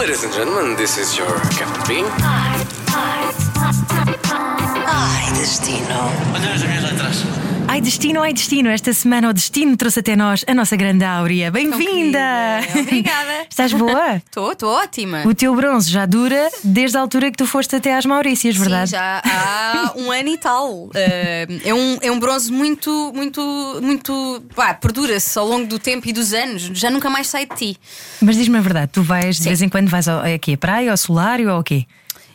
Ladies and gentlemen, this is your Captain Bean. Ai, destino. Olha as minhas letras. Ai destino, ai destino, esta semana o destino trouxe até nós a nossa grande Áurea. Bem-vinda! Obrigada. Estás boa? Estou, estou ótima. O teu bronze já dura desde a altura que tu foste até às Maurícias, verdade? Sim, já há um ano e tal. Eh, é, um, é um bronze muito, muito, muito. Pá, perdura-se ao longo do tempo e dos anos. Já nunca mais sai de ti. Mas diz-me a verdade, tu vais de Sim. vez em quando vais ao, aqui, a praia, ao solário ou ao quê?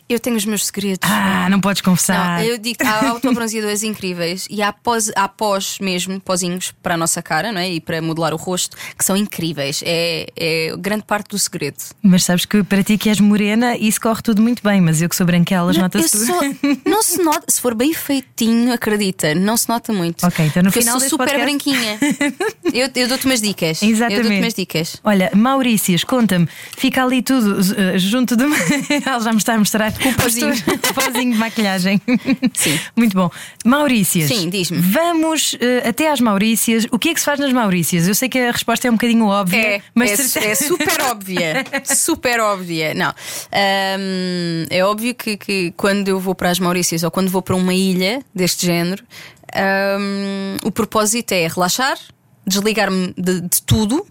Eu tenho os meus segredos. Ah, não podes confessar. Não, eu digo há autobronzeadores incríveis e há pós, há pós mesmo, pozinhos para a nossa cara não é? e para modelar o rosto, que são incríveis. É, é grande parte do segredo. Mas sabes que para ti que és morena, isso corre tudo muito bem, mas eu que sou branquelas, eu nota-se tudo. sou- não se nota, se for bem feitinho, acredita, não se nota muito. Ok, então no Porque final eu sou super podcast- branquinha. eu eu dou-te umas dicas. Eu Exatamente. dou-te umas dicas. Olha, Maurícias, conta-me, fica ali tudo eh, junto de. Ela já me está a mostrar com o pozinho. o pozinho de maquilhagem. Sim. Muito bom. Maurícias. Sim, diz-me. Vamos eh, até às Maurícias. O que é que se faz nas Maurícias? Eu sei que a resposta é um bocadinho óbvia, É, mas é, é super óbvia. super óbvia. Não. Ahm, é óbvio que, que quando eu vou para as Maurícias ou quando vou para uma ilha deste género, ahm, o propósito é relaxar, desligar-me de, de tudo.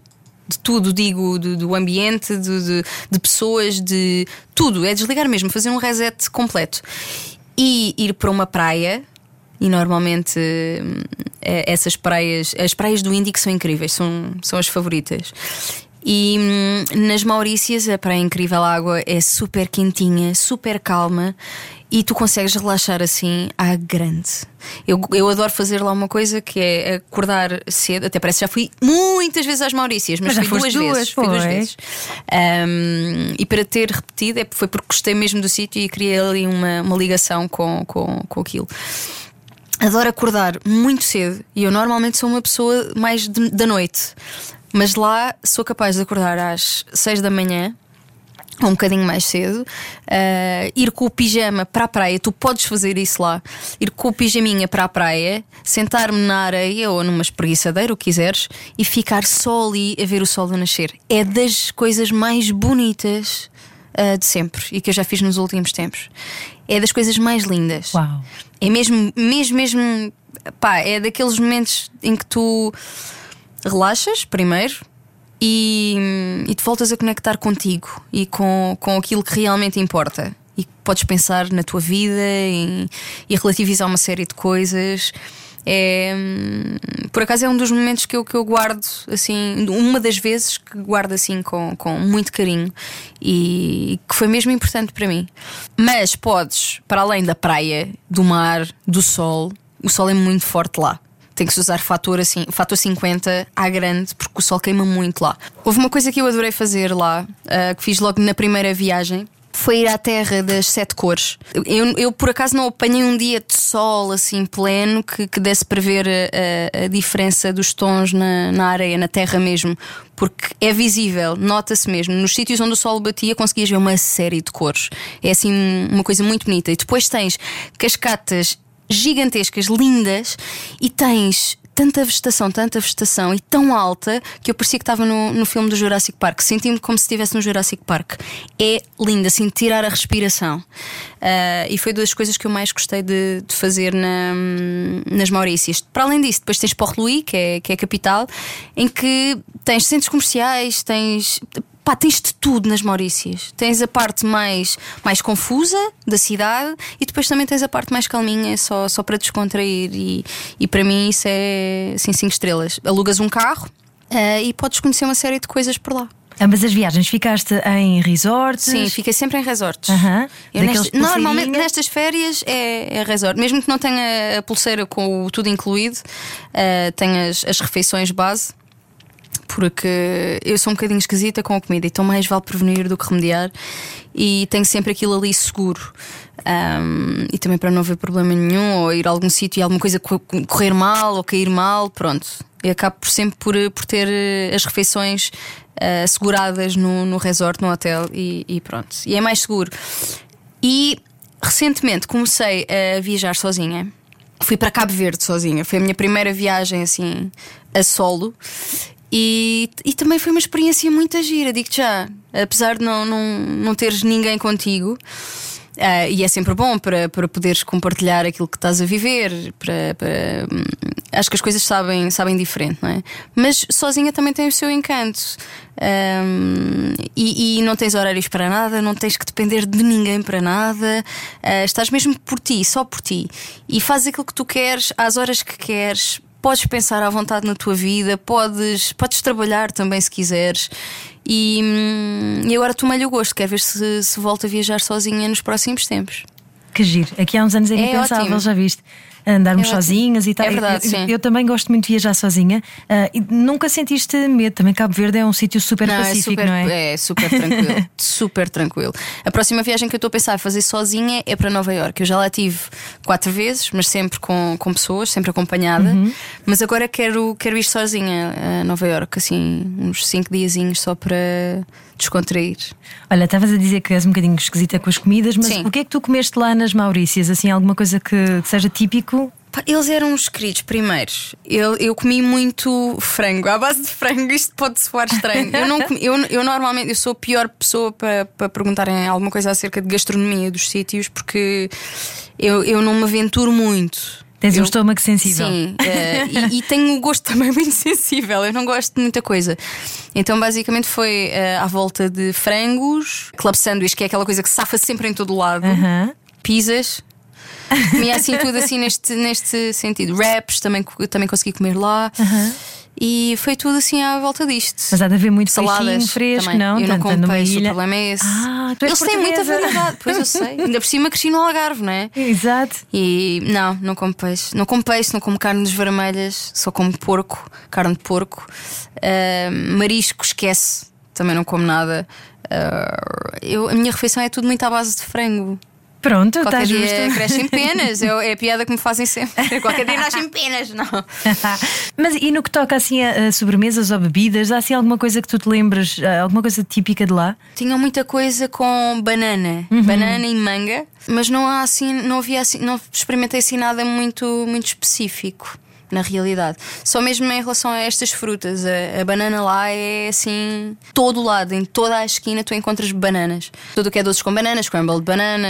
De tudo, digo, do, ambiente, de, de- de pessoas, de tudo. É desligar mesmo, fazer um reset completo. E ir para uma praia, e normalmente hum, eh, essas praias, as praias do Índico são incríveis, são, são as favoritas. E hum, nas Maurícias, a Praia Incrível Água é super quentinha, super calma e tu consegues relaxar assim à grande. Eu, eu adoro fazer lá uma coisa que é acordar cedo, até parece que já fui muitas vezes às Maurícias, mas, Mas fui duas, duas, vezes. Fui duas vezes. Um, e para ter repetido é, foi porque gostei mesmo do sítio e criei ali uma, uma ligação com, com, com aquilo. Adoro acordar muito cedo e eu normalmente sou uma pessoa mais de- da noite, mas lá sou capaz de acordar às 6 da manhã. Ou Um bocadinho mais cedo, uh, ir com o pijama para a praia, tu podes fazer isso lá, ir com o pijaminha para a praia, sentar-me na areia ou numa espreguiçadeira, o que quiseres, e ficar só ali a ver o sol a nascer. É das coisas mais bonitas uh, de sempre e que eu já fiz nos últimos tempos. É das coisas mais lindas. Uau. É mesmo, mesmo, mesmo. Pá, é daqueles momentos em que tu relaxas primeiro e, e te voltas a conectar contigo e com, com aquilo que realmente importa. E podes pensar na tua vida e, e relativizar uma série de coisas. É, por acaso é um dos momentos que eu, que eu guardo assim, uma das vezes que guardo assim com, com muito carinho e que foi mesmo importante para mim. Mas podes, para além da praia, do mar, do sol, o sol é muito forte lá. Tem que se usar fator, assim, fator 50 à grande, porque o sol queima muito lá. Houve uma coisa que eu adorei fazer lá, ah, que fiz logo na primeira viagem. Foi ir à terra das sete cores. Eu, eu, por acaso não apanhei um dia de sol assim pleno que, que desse para ver a, a- a diferença dos tons na, na areia, na terra mesmo, porque é visível, nota-se mesmo. Nos sítios onde o sol batia, conseguias ver uma série de cores. É assim uma coisa muito bonita. E depois tens cascatas gigantescas, lindas, e tens tanta vegetação, tanta vegetação e tão alta que eu parecia que estava no, no filme do Jurassic Park. Senti-me como se estivesse no Jurassic Park. É lindo, assim, tirar a respiração. Ah, e foi das coisas que eu mais gostei de, de fazer na- nas Maurícias. Para além disso, depois tens Port-Louis, que é, que é a capital, em que tens centros comerciais, tens. Pá, tens de tudo nas Maurícias. Tens a parte mais, mais confusa da cidade e depois também tens a parte mais calminha, só, só para descontrair. E, e para mim isso é assim, cinco estrelas. Alugas um carro eh, e podes conhecer uma série de coisas por lá. Ambas as viagens ficaste em resorts? Sim, fiquei sempre em resorts. Nestas- normalmente nestas férias é, é resort. Mesmo que não tenha a pulseira com o tudo incluído, eh, tem as, as refeições base. Porque eu sou um bocadinho esquisita com a comida, então mais vale prevenir do que remediar. E tenho sempre aquilo ali seguro. Ahm, e também para não haver problema nenhum, ou ir a algum sítio e alguma coisa co- correr mal ou cair mal, pronto. Eu acabo por sempre por, por ter eh, as refeições asseguradas no, no resort, no hotel e, e pronto. E é mais seguro. E recentemente comecei a viajar sozinha. Fui para Cabo Verde sozinha. Foi a minha primeira viagem assim a solo. E, e também foi uma experiência muito gira, digo já. apesar de não, não, não teres ninguém contigo. Uh, e é sempre bom para, para poderes compartilhar aquilo que estás a viver. Para, para, hum, acho que as coisas sabem, sabem diferente, não é? Mas sozinha também tem o seu encanto. Um, e, e, não tens horários para nada, não tens que depender de ninguém para nada. Uh, estás mesmo por ti, só por ti. E fazes aquilo que tu queres, às horas que queres. Podes pensar à vontade na tua vida, podes, podes trabalhar também se quiseres. E, hum, e agora tomei-lhe o gosto, quer ver se, se volta a viajar sozinha nos próximos tempos. Que giro. Aqui há uns anos é impensável, ótimo. já viste? Andarmos é sozinhas e tal. É verdade, eu, eu, também gosto muito de viajar sozinha. Uh, e nunca sentiste medo? Também Cabo Verde é um sítio super não, é pacífico, é super, não é? É super tranquilo, super tranquilo. A próxima viagem que eu estou a pensar em fazer sozinha é para Nova York. Eu já lá tive quatro vezes, mas sempre com, com pessoas, sempre acompanhada. Uhum. Mas agora quero, quero ir sozinha a Nova York, assim, uns cinco diazinhos só para descontrair. Olha, estavas a dizer que és um bocadinho esquisita com as comidas, mas Sim. o que é que tu comeste lá nas Maurícias? Assim, alguma coisa que, seja típico? Eles eram uns queridos primeiros. Eu, eu comi muito frango, à base de frango, isto pode soar estranho. Eu, não comi, eu, eu normalmente eu sou a pior pessoa para, para perguntarem alguma coisa acerca de gastronomia dos sítios, porque eu, eu não me aventuro muito. Tens eu, um estômago sensível. Sim, uh, e, e, tenho um gosto também muito sensível. Eu não gosto de muita coisa. Então, basicamente, foi uh, à volta de frangos, club sandwich, que é aquela coisa que safa sempre em todo lado, uh -huh. pizzas. Comia assim tudo assim neste, neste sentido. Wraps também, também consegui comer lá. -huh. E foi tudo assim à volta disto. Mas há de haver muito Saladas fresco, também. não? Eu não como peixe, ilha. o problema é esse. Ah, Eles têm muita variedade, pois eu sei. Ainda por cima cresci no Algarve, não é? Exato. E não, não como peixe. Não como peixe, não como carnes vermelhas, só como porco, carne de porco. Uh, marisco, esquece. Também não como nada. Uh, eu, a minha refeição é tudo muito à base de frango. Pronto, Qualquer está dia justo. crescem penas, é, é a piada que me fazem sempre. Qualquer dia nascem penas, não. Mas e no que toca assim a, a, sobremesas ou bebidas, há assim alguma coisa que tu te lembras, alguma coisa típica de lá? Tinham muita coisa com banana, uhum. banana e manga, mas não há assim, não havia assim, não experimentei assim nada muito, muito específico na realidade. Só mesmo em relação a estas frutas, a, a, banana lá é assim, todo lado, em toda a esquina tu encontras bananas. Tudo o que é doces com bananas, scramble de banana,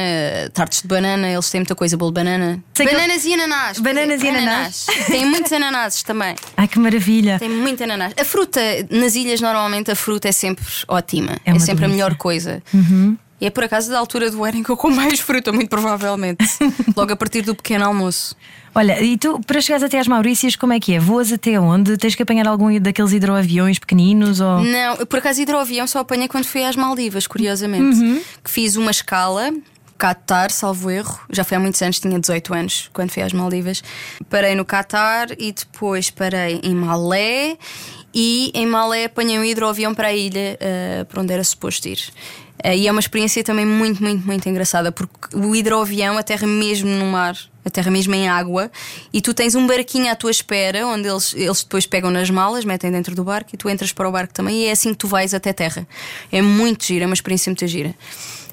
tartes de banana, eles têm muita coisa, bolo de banana. Sei bananas que... e ananás. Bananas e ananás. Tem muitos ananases também. Ai que maravilha. Tem muito ananás. A fruta, nas ilhas, normalmente a fruta é sempre ótima. É, é sempre delícia. a melhor coisa. Uhum. E é por acaso da altura do ano em que eu como mais fruta, muito provavelmente. Logo a partir do pequeno almoço. Olha, e tu, para chegares até às Maurícias, como é que é? Voas até onde? Tens que apanhar algum daqueles hidroaviões pequeninos? Ou... Não, por acaso hidroavião só apanhei quando fui às Maldivas, curiosamente. Uhum. Que fiz uma escala. Qatar, salvo erro, já foi há muitos anos, tinha 18 anos quando fui às Maldivas. Parei no Qatar e depois parei em Malé e em Malé apanhei um hidroavião para a ilha uh, para onde era suposto ir. Uh, e é uma experiência também muito, muito, muito engraçada, porque o hidroavião aterra mesmo no mar, aterra mesmo em água, e tu tens um barquinho à tua espera, onde eles, eles depois pegam nas malas, metem dentro do barco e tu entras para o barco também, e é assim que tu vais até terra. É muito gira, é uma experiência muito gira.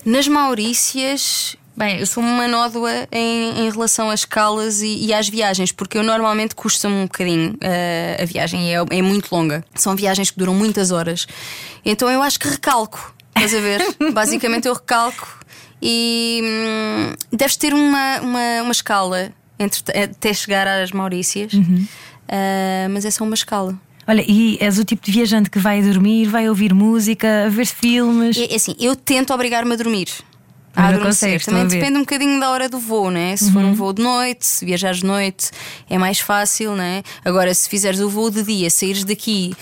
Nas Maurícias, Bem, eu sou uma nódoa em, em relação às escalas e, e, às viagens, porque eu normalmente custa-me um bocadinho uh, a viagem, é, é, muito longa. São viagens que duram muitas horas. Então eu acho que recalco. Estás a ver? Basicamente eu recalco e hum, deves ter uma, uma, uma escala entre, até chegar às Maurícias, uhum. uh, mas é só uma escala. Olha, e és o tipo de viajante que vai dormir, vai ouvir música, a ver filmes? É, é assim, eu tento obrigar-me a dormir a adormecer. Também depende um bocadinho da hora do voo, né? Se uhum. for um uhum. voo de noite, se viajares de noite, é mais fácil, né? Agora, se fizeres o voo de dia, saíres daqui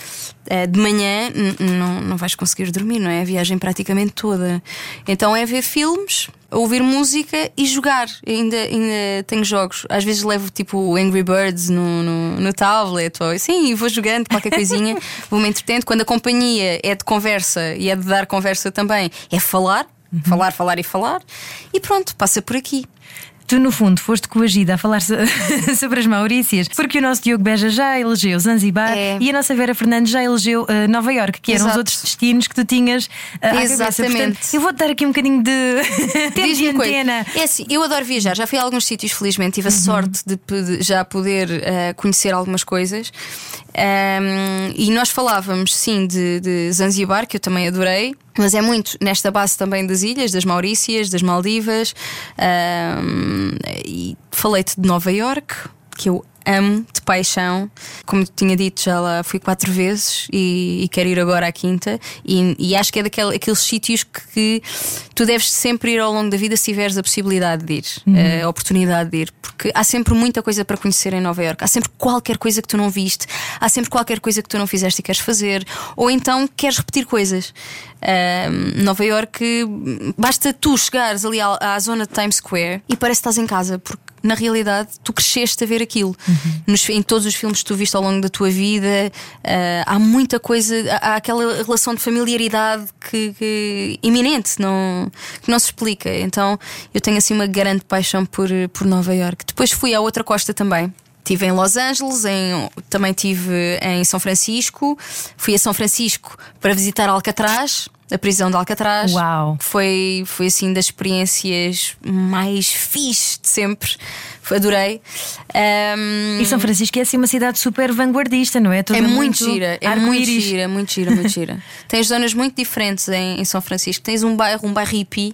uh, de manhã, não, não vais conseguir dormir, não é? A viagem praticamente toda. Então é ver filmes, ouvir música e jogar. Ainda, ainda tenho jogos. Às vezes levo tipo Angry Birds no, no, no tablet, ou assim, e vou jogando qualquer coisinha, vou-me entretendo. Quando a companhia é de conversa e é de dar conversa também, é falar Uhum. Falar, falar e falar. E pronto, passa por aqui. Tu, no fundo, foste coagida a falar sobre as Maurícias, porque o nosso Diogo Beja já elegeu Zanzibar é. e a nossa Vera Fernandes já elegeu uh, Nova York, que eram Exato. os outros destinos que tu tinhas uh, à Exatamente. Portanto, eu vou dar aqui um bocadinho de, de antena. É assim, eu adoro viajar, já fui a alguns sítios, felizmente, tive a uhum. sorte de, de, já poder uh, conhecer algumas coisas. Um, e nós falávamos, sim, de, de Zanzibar, que eu também adorei, mas é muito nesta base também das ilhas, das Maurícias, das Maldivas. Um, e falei-te de Nova York, que eu amo de paixão. Como tinha dito, já lá fui quatro vezes e, e quero ir agora à quinta. E, e acho que é daqueles sítios que, que, tu deves sempre ir ao longo da vida se tiveres a possibilidade de ir, uhum. a oportunidade de ir, porque há sempre muita coisa para conhecer em Nova Iorque. Há sempre qualquer coisa que tu não viste, há sempre qualquer coisa que tu não fizeste e queres fazer, ou então queres repetir coisas. Uh, Nova Iorque, basta tu chegares ali à, à zona de Times Square e parece que estás em casa, porque na realidade tu cresceste a ver aquilo. Uhum. Nos, em todos os filmes que tu viste ao longo da tua vida, uh, há muita coisa, há, aquela relação de familiaridade que, que, iminente, não, que não se explica. Então eu tenho assim uma grande paixão por, por Nova York. Depois fui à outra costa também. Estive em Los Angeles, em, também estive em São Francisco. Fui a São Francisco para visitar Alcatraz a prisão de Alcatraz. Uau! Foi, foi assim das experiências mais fixe de sempre. Adorei. Um, e São Francisco é assim uma cidade super vanguardista, não é? Tudo é muito, muito gira, é muito gira, muito gira, muito gira. Tens zonas muito diferentes em, em São Francisco. Tens um bairro, um bairro hippie,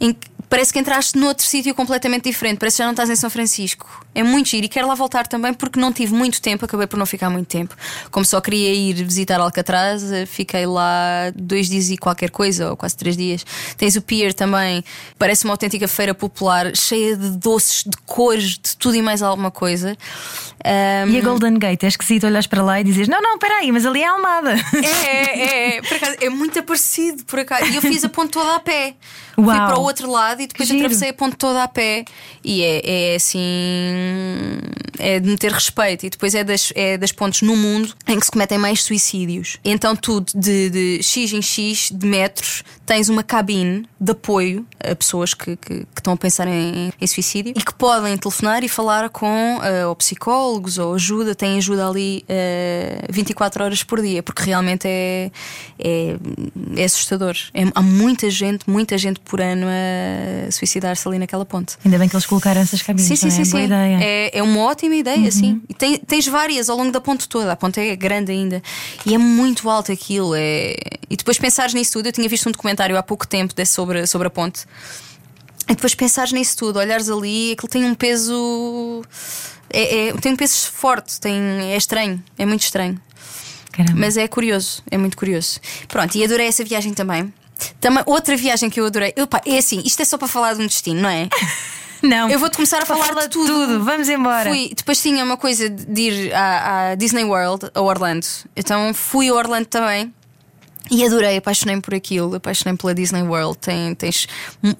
em que parece que entraste noutro sítio completamente diferente, parece que já não estás em São Francisco. É muito giro e quero lá voltar também porque não tive muito tempo, acabei por não ficar muito tempo. Como só queria ir visitar Alcatraz, fiquei lá dois dias e qualquer coisa, ou quase três dias. Tens o Pier também, parece uma autêntica feira popular, cheia de doces, de cores, de tudo e mais alguma coisa. Um... E a Golden Gate, é esquisito olhas para lá e dizes: Não, não, peraí, mas ali é Almada. É, é, é, por acaso, é muito parecido, por acaso. E eu fiz a ponte toda a pé. Uau. Fui para o outro lado e depois atravessei a ponte toda a pé. E é, é assim. É de meter respeito. E depois é das, é das pontes no mundo em que se cometem mais suicídios. Então, tu, de, de X em X de metros, tens uma cabine de apoio a pessoas que, que, que estão a pensar em, em, suicídio e que podem telefonar e falar com uh, ou psicólogos ou ajuda. Têm ajuda ali uh, eh, 24 horas por dia, porque realmente é, é, é assustador. É, há muita gente, muita gente por ano a suicidar-se ali naquela ponte. Ainda bem que eles colocaram essas cabines. Sim, sim, é? sim. sim. É, é uma ótima ideia, uhum. sim. E tem, tens várias ao longo da ponte toda. A ponte é grande ainda. E é muito alto aquilo. É... E depois pensares nisso tudo. Eu tinha visto um documentário há pouco tempo sobre, sobre a ponte. E depois pensares nisso tudo, olhares ali, aquilo tem um peso. É, é, tem um peso forte, tem, é estranho, é muito estranho. Caramba. Mas é curioso, é muito curioso. Pronto, e adorei essa viagem também. Também, outra viagem que eu adorei. Opa, é assim, isto é só para falar de um destino, não é? Não. Eu vou-te começar a falar, falar de tudo. tudo. Vamos embora. Fui, depois tinha uma coisa de ir à, à Disney World, a Orlando. Então fui a Orlando também. E adorei, apaixonei-me por aquilo, apaixonei-me pela Disney World. Tem, tens,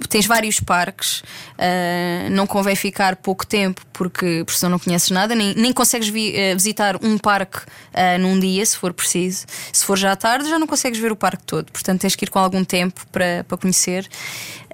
tens vários parques, uh, não convém ficar pouco tempo porque, porque senão não conheces nada, nem, nem consegues vi, uh, visitar um parque uh, num dia, se for preciso. Se for já à tarde, já não consegues ver o parque todo, portanto tens que ir com algum tempo para, para conhecer.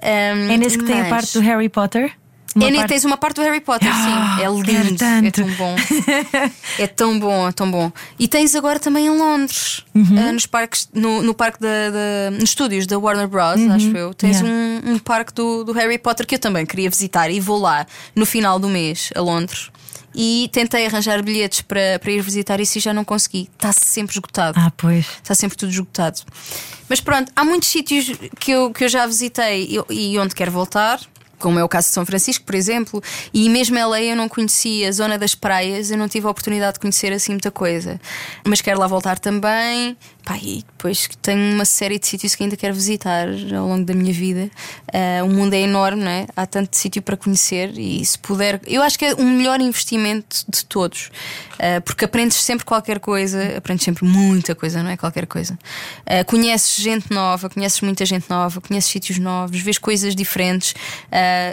Um, é nesse que mas... tem a parte do Harry Potter? Uma é, parte... Tens uma parte do Harry Potter, sim. É lindo. É tão bom. é tão bom, é tão bom. E tens agora também em Londres, uhum. uh, nos parques, no, no parque da, da, nos estúdios da Warner Bros, uhum. acho eu. Tens yeah. um, um parque do, do Harry Potter que eu também queria visitar e vou lá no final do mês a Londres e tentei arranjar bilhetes para, para ir visitar isso e já não consegui. Está sempre esgotado. Ah, pois. Está sempre tudo esgotado. Mas pronto, há muitos sítios que eu, que eu já visitei e, e onde quero voltar como é o caso de São Francisco, por exemplo, e mesmo LA eu não conhecia a zona das praias, eu não tive a oportunidade de conhecer assim muita coisa. Mas quero lá voltar também. Pá, e depois tenho uma série de sítios que ainda quero visitar ao longo da minha vida. Uh, o mundo é enorme, não é? Há tanto sítio para conhecer e se puder. Eu acho que é o melhor investimento de todos, uh, porque aprendes sempre qualquer coisa, aprendes sempre muita coisa, não é? Qualquer coisa. Uh, conheces gente nova, conheces muita gente nova, conheces sítios novos, vês coisas diferentes,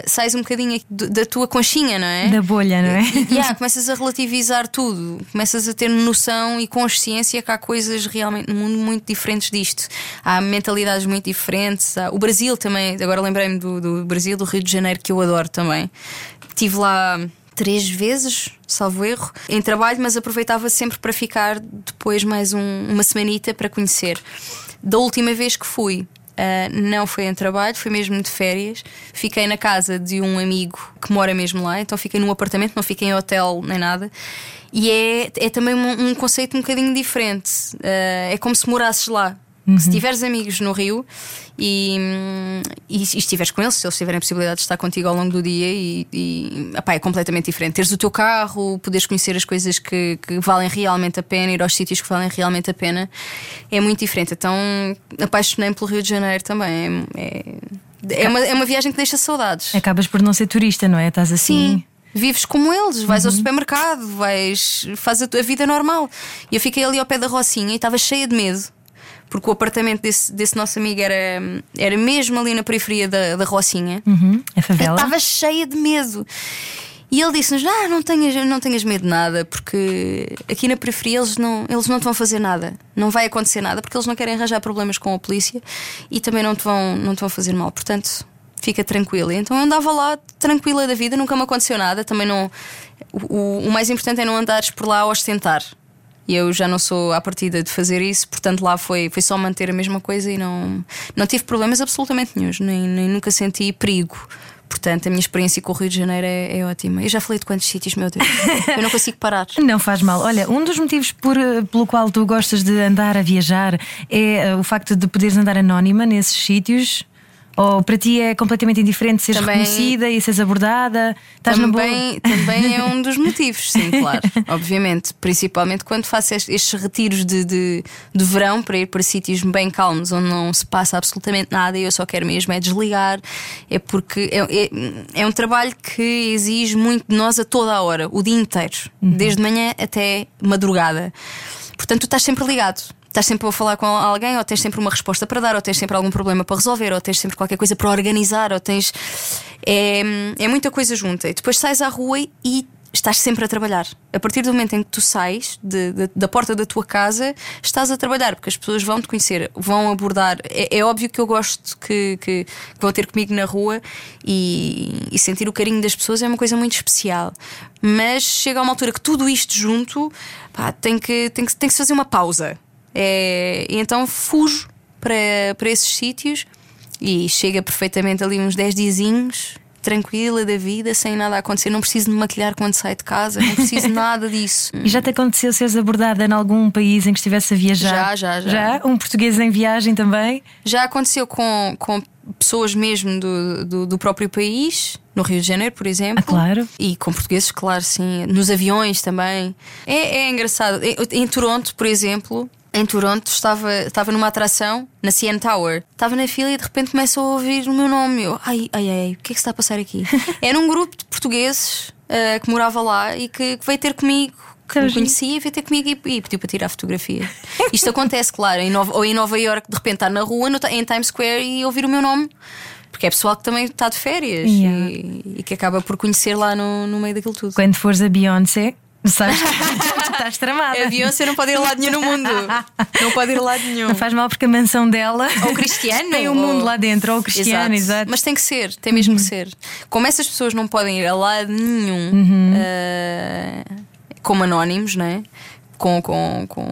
sais um bocadinho da tua conchinha, não é? Da bolha, não é? E, yeah, começas a relativizar tudo, começas a ter noção e consciência que há coisas realmente no mundo mundo muito diferentes disto. Há mentalidades muito diferentes. Há... O Brasil também, agora lembrei-me do, do Brasil, do Rio de Janeiro, que eu adoro também. Estive lá três vezes, salvo erro, em trabalho, mas aproveitava sempre para ficar depois mais um, uma semanita para conhecer. Da última vez que fui, Uh, não foi em trabalho, foi mesmo de férias. Fiquei na casa de um amigo que mora mesmo lá, então fiquei num apartamento, não fiquei em hotel nem nada. E é, é também um, um conceito um bocadinho diferente. Uh, é como se morasses lá. Uhum. Se tiveres amigos no Rio e, e, e, estiveres com eles, se eles tiverem a possibilidade de estar contigo ao longo do dia, e, e apá, é completamente diferente. Teres o teu carro, poderes conhecer as coisas que, que, valem realmente a pena, ir aos sítios que valem realmente a pena, é muito diferente. Então apaixonei-me pelo Rio de Janeiro também. É, é, é, uma, é uma viagem que deixa saudades. Acabas por não ser turista, não é? Estás assim. Sim vives como eles, vais uhum. ao supermercado, vais, faz a tua vida normal. E eu fiquei ali ao pé da Rocinha e estava cheia de medo porque o apartamento desse, desse nosso amigo era, era mesmo ali na periferia da, da Rocinha. Uhum, a favela. Estava cheia de medo. E ele disse-nos: ah, não tenhas, não tenhas medo de nada, porque aqui na periferia eles não, eles não te vão fazer nada. Não vai acontecer nada, porque eles não querem arranjar problemas com a polícia e também não te vão, não te vão fazer mal. Portanto, fica tranquila. Então eu andava lá tranquila da vida, nunca me aconteceu nada. Também não. O, o mais importante é não andares por lá a ostentar. E eu já não sou à partida de fazer isso, portanto lá foi, foi só manter a mesma coisa e não, não tive problemas absolutamente nenhums, nem, nem nunca senti perigo. Portanto, a minha experiência com o Rio de Janeiro é, é, ótima. Eu já falei de quantos sítios, meu Deus. Eu não consigo parar. Não faz mal. Olha, um dos motivos por, pelo qual tu gostas de andar a viajar é uh, o facto de poderes andar anónima nesses sítios. Ou para ti é completamente indiferente seres também, reconhecida e seres abordada? Estás também, também é um dos motivos, sim, claro. Obviamente. Principalmente quando faço estes retiros de, de, de verão para ir para sítios bem calmos, onde não se passa absolutamente nada e eu só quero mesmo é desligar. É porque é, é, é um trabalho que exige muito de nós a toda a hora, o dia inteiro, uhum. desde manhã até madrugada. Portanto, tu estás sempre ligado estás sempre a falar com alguém, ou tens sempre uma resposta para dar, ou tens sempre algum problema para resolver, ou tens sempre qualquer coisa para organizar, ou tens. É, é muita coisa junta. E depois sais à rua e estás sempre a trabalhar. A partir do momento em que tu sais de, de, da porta da tua casa, estás a trabalhar, porque as pessoas vão te conhecer, vão abordar. É, é óbvio que eu gosto que, que, que, vão ter comigo na rua e, e, sentir o carinho das pessoas é uma coisa muito especial. Mas chega a uma altura que tudo isto junto pá, tem, que, tem, que, tem que se fazer uma pausa. É, então fujo para, para esses sítios e chega perfeitamente ali uns 10 diazinhos tranquila da vida, sem nada a acontecer. Não preciso me maquilhar quando saio de casa, não preciso nada disso. E já te aconteceu seres abordada em algum país em que estivesse a viajar? Já, já, já. Já? Um português em viagem também? Já aconteceu com, com pessoas mesmo do, do, do, próprio país, no Rio de Janeiro, por exemplo. Ah, claro. E com portugueses, claro, sim. Nos aviões também. É, é engraçado. Em Toronto, por exemplo, em Toronto, estava, estava numa atração na CN Tower. Estava na fila e de repente começo a ouvir o meu nome. Eu, ai, ai, ai, o que é que se está a passar aqui? Era um grupo de portugueses uh, que morava lá e que, que veio ter comigo que me conhecia e veio ter comigo e, e pediu para tirar fotografia. Isto acontece, claro, em Nova, ou em Nova York, de repente estar na rua, no, em Times Square e ouvir o meu nome. Porque é pessoal que também está de férias yeah. e, e, que acaba por conhecer lá no, no meio daquilo tudo. Quando fores a Beyoncé, Sabes que estás tramada. A Beyoncé não pode ir a lado nenhum no mundo. Não pode ir a lado nenhum. Não faz mal porque a mansão dela. Ou cristiano. tem o um mundo lá dentro, ou cristiano, exato. exato. Mas tem que ser, tem mesmo uhum. que ser. Como essas pessoas não podem ir a lado nenhum uhum. uh, como anónimos, não é? Com, com, com,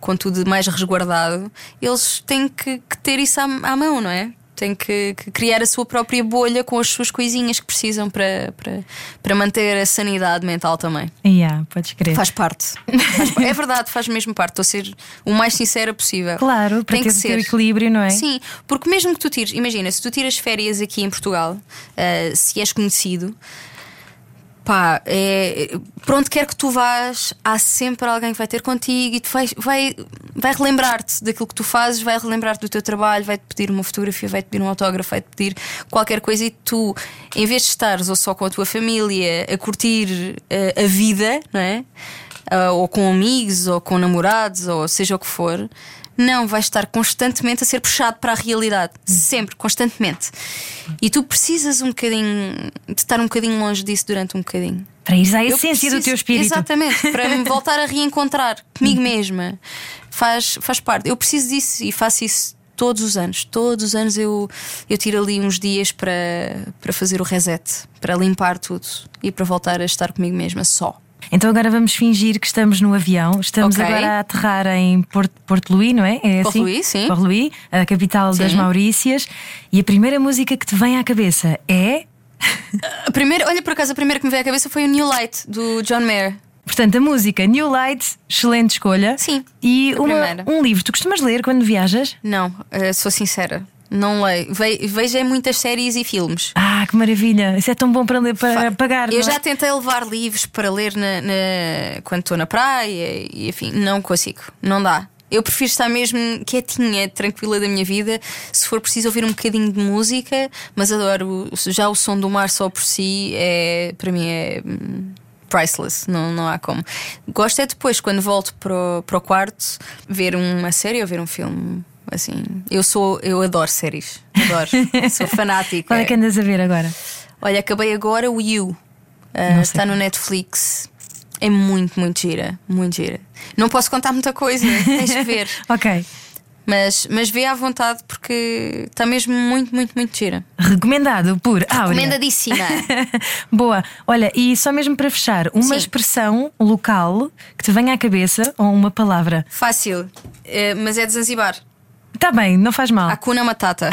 com tudo mais resguardado, eles têm que, que ter isso à, à mão, não é? Tem que, que, criar a sua própria bolha com as suas coisinhas que precisam para, para, para manter a sanidade mental também. Yeah, podes crer. Faz parte. Faz, é verdade, faz mesmo parte. Estou a ser o mais sincera possível. Claro, para tem que ser. equilíbrio, não é? Sim, porque mesmo que tu tires, imagina, se tu tiras férias aqui em Portugal, uh, se és conhecido pá, é, por onde quer que tu vás, há sempre alguém que vai ter contigo e vai, vai, vai relembrar-te daquilo que tu fazes, vai relembrar-te do teu trabalho, vai-te pedir uma fotografia, vai-te pedir um autógrafo, vai-te pedir qualquer coisa e tu, em vez de estares ou só com a tua família a curtir uh, a vida, não é? Uh, ou com amigos, ou com namorados, ou seja o que for, não, vais estar constantemente a ser puxado para a realidade. Sempre, constantemente. E tu precisas um bocadinho de estar um bocadinho longe disso durante um bocadinho. Para ir à essência preciso, do teu espírito. Exatamente, para me voltar a reencontrar comigo mesma. Faz, faz parte. Eu preciso disso e faço isso todos os anos. Todos os anos eu, eu tiro ali uns dias para, para fazer o reset, para limpar tudo e para voltar a estar comigo mesma só. Então agora vamos fingir que estamos no avião. Estamos okay. agora a aterrar em Porto, Porto Louis, não é? É Porto assim? Louis, sim. Porto Louis, a capital sim. das Maurícias. E a primeira música que te vem à cabeça é. A primeira, olha, por acaso, a primeira que me veio à cabeça foi o New Light, do John Mayer. Portanto, a música New Light, excelente escolha. Sim. E uma, um livro. Tu costumas ler quando viajas? Não, uh, sou sincera. Não leio. Ve vejo é muitas séries e filmes. Ah, que maravilha! Isso é tão bom para ler para pagar. Eu é? já tentei levar livros para ler na, na... quando estou na praia e enfim, não consigo. Não dá. Eu prefiro estar mesmo quietinha, tranquila da minha vida. Se for preciso ouvir um bocadinho de música, mas adoro já o som do mar só por si, é, para mim é hum, priceless, não, não há como. Gosto é depois, quando volto para o, para o quarto, ver uma série ou ver um filme. Assim, eu sou, eu adoro séries, adoro, sou fanática. Qual é que andas a ver agora? Olha, acabei agora o You, uh, está no Netflix. É muito, muito gira, muito gira. Não posso contar muita coisa, tens de ver. ok. Mas, mas vê à vontade porque está mesmo muito, muito, muito gira. Recomendado por Áurea. Recomendadíssima. Boa. Olha, e só mesmo para fechar, uma Sim. expressão local que te venha à cabeça ou uma palavra? Fácil, é, mas é de Zanzibar. Está bem, não faz mal. Hakuna Matata.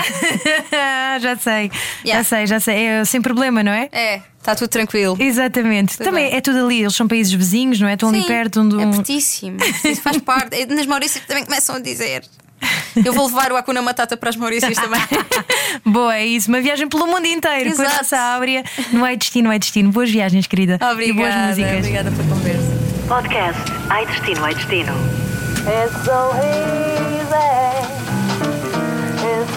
já sei, yeah. já sei, já sei. É sem problema, não é? É, está tudo tranquilo. Exatamente. Tudo também bem. é tudo ali, eles são países vizinhos, não é? Estão Sim, ali perto. Um, É pertíssimo. Isso faz parte. Nas Maurícias também começam a dizer. Eu vou levar o Hakuna Matata para as Maurícias também. Boa, é isso. Uma viagem pelo mundo inteiro Exato. com a nossa Áurea. Não é destino, é destino. Boas viagens, querida. Obrigada. E boas músicas. Obrigada pela conversa. Podcast Ai Destino, Ai Destino. It's so easy. It's